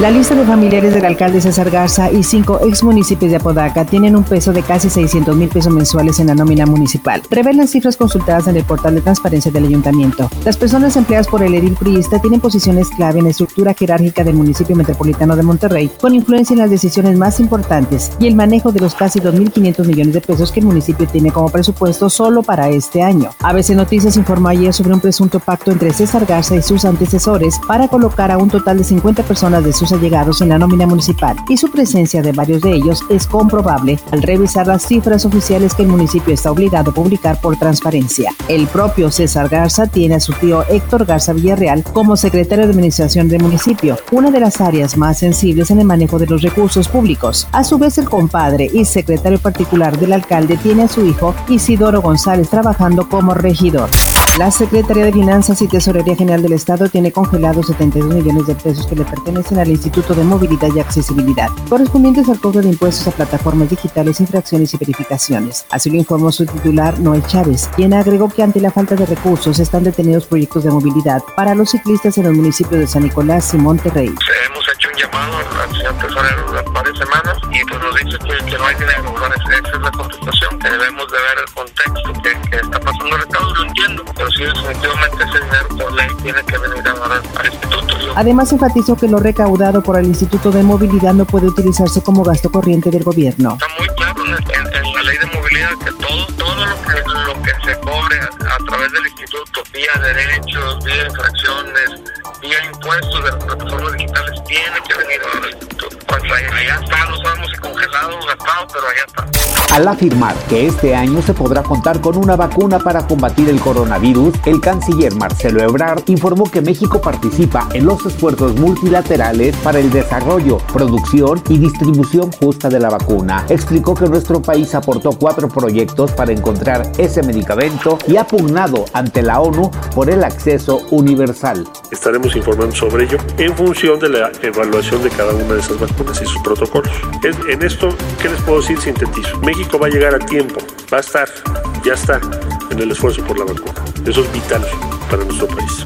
La lista de familiares del alcalde César Garza y cinco ex municipios de Apodaca tienen un peso de casi 600 mil pesos mensuales en la nómina municipal. Revelan cifras consultadas en el portal de transparencia del ayuntamiento. Las personas empleadas por el edil priista tienen posiciones clave en la estructura jerárquica del municipio metropolitano de Monterrey, con influencia en las decisiones más importantes y el manejo de los casi 2.500 millones de pesos que el municipio tiene como presupuesto solo para este año. ABC Noticias informó ayer sobre un presunto pacto entre César Garza y sus antecesores para colocar a un total de 50 personas de sus allegados en la nómina municipal y su presencia de varios de ellos es comprobable al revisar las cifras oficiales que el municipio está obligado a publicar por transparencia. El propio César Garza tiene a su tío Héctor Garza Villarreal como secretario de administración del municipio, una de las áreas más sensibles en el manejo de los recursos públicos. A su vez, el compadre y secretario particular del alcalde tiene a su hijo Isidoro González trabajando como regidor. La Secretaría de Finanzas y Tesorería General del Estado tiene congelados 72 millones de pesos que le pertenecen al Instituto de Movilidad y Accesibilidad, correspondientes al cobro de impuestos a plataformas digitales, infracciones y verificaciones. Así lo informó su titular, Noé Chávez, quien agregó que ante la falta de recursos están detenidos proyectos de movilidad para los ciclistas en los municipios de San Nicolás y Monterrey. Hemos hecho un llamado al señor tesorero de varias semanas y pues nos dice que, no hay dinero. esa es la contestación, que debemos de ver el contexto que, está pasando el lo entiendo, pero sí definitivamente ese dinero por ley tiene que venir a al instituto. Además enfatizó que lo recaudado por el Instituto de Movilidad no puede utilizarse como gasto corriente del gobierno. Está muy claro en, la ley de movilidad que todo, todo lo, que, lo que se cobre a, través del instituto, vía derechos, vía infracciones, vía impuestos de las plataformas digitales, tiene que venir al instituto. Pues allá está, no sabemos si congelado o gastado, pero allá está. Al afirmar que este año se podrá contar con una vacuna para combatir el coronavirus, el canciller Marcelo Ebrard informó que México participa en los esfuerzos multilaterales para el desarrollo, producción y distribución justa de la vacuna. Explicó que nuestro país aportó cuatro proyectos para encontrar ese medicamento y ha pugnado ante la ONU por el acceso universal. Estaremos informando sobre ello en función de la evaluación de cada una de esas vacunas y sus protocolos. En esto, ¿qué les puedo decir? Sintetizo. México va a llegar a tiempo, va a estar, ya está en el esfuerzo por la vacuna. Eso es vital para nuestro país.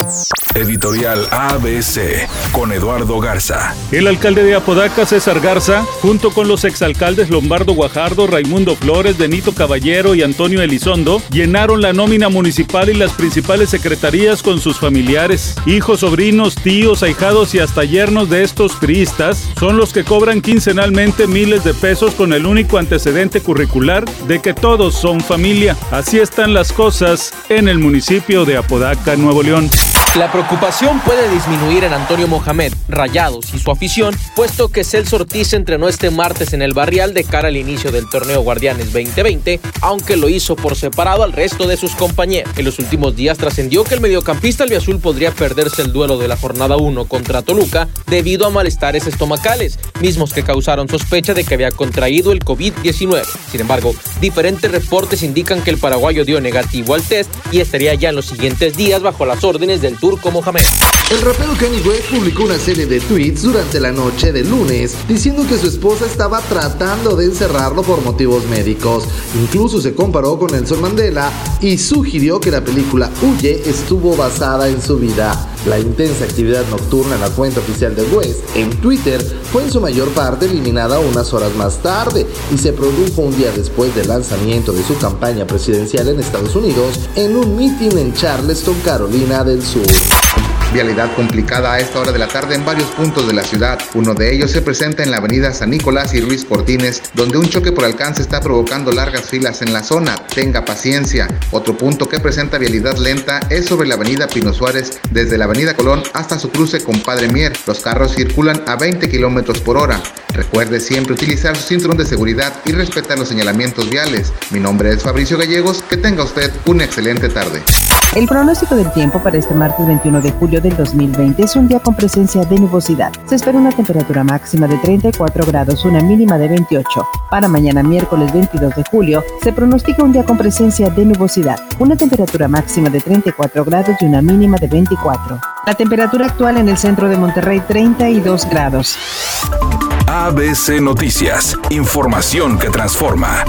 Editorial ABC con Eduardo Garza. El alcalde de Apodaca, César Garza, junto con los exalcaldes Lombardo Guajardo, Raimundo Flores, Benito Caballero y Antonio Elizondo, llenaron la nómina municipal y las principales secretarías con sus familiares. Hijos, sobrinos, tíos, ahijados y hasta yernos de estos priistas son los que cobran quincenalmente miles de pesos con el único antecedente curricular de que todos son familia. Así están las cosas en el municipio de Apodaca, Nuevo León. La preocupación puede disminuir en Antonio Mohamed, Rayados y su afición, puesto que Celso Ortiz entrenó este martes en el barrial de cara al inicio del torneo Guardianes 2020, aunque lo hizo por separado al resto de sus compañeros. En los últimos días trascendió que el mediocampista albiazul podría perderse el duelo de la jornada 1 contra Toluca debido a malestares estomacales, mismos que causaron sospecha de que había contraído el COVID-19. Sin embargo, diferentes reportes indican que el paraguayo dio negativo al test y estaría ya en los siguientes días bajo las órdenes del turco El rapero Kanye West publicó una serie de tweets durante la noche del lunes diciendo que su esposa estaba tratando de encerrarlo por motivos médicos. Incluso se comparó con Nelson Mandela y sugirió que la película Huye estuvo basada en su vida. La intensa actividad nocturna en la cuenta oficial de West en Twitter fue en su mayor parte eliminada unas horas más tarde y se produjo un día después del lanzamiento de su campaña presidencial en Estados Unidos en un mitin en Charleston, Carolina del Sur. Vialidad complicada a esta hora de la tarde en varios puntos de la ciudad. Uno de ellos se presenta en la avenida San Nicolás y Ruiz Cortines, donde un choque por alcance está provocando largas filas en la zona. Tenga paciencia. Otro punto que presenta vialidad lenta es sobre la avenida Pino Suárez, desde la avenida Colón hasta su cruce con Padre Mier. Los carros circulan a 20 kilómetros por hora. Recuerde siempre utilizar su cinturón de seguridad y respetar los señalamientos viales. Mi nombre es Fabricio Gallegos. Que tenga usted una excelente tarde. El pronóstico del tiempo para este martes 21 de julio del 2020 es un día con presencia de nubosidad. Se espera una temperatura máxima de 34 grados, una mínima de 28. Para mañana miércoles 22 de julio se pronostica un día con presencia de nubosidad, una temperatura máxima de 34 grados y una mínima de 24. La temperatura actual en el centro de Monterrey 32 grados. ABC Noticias, información que transforma.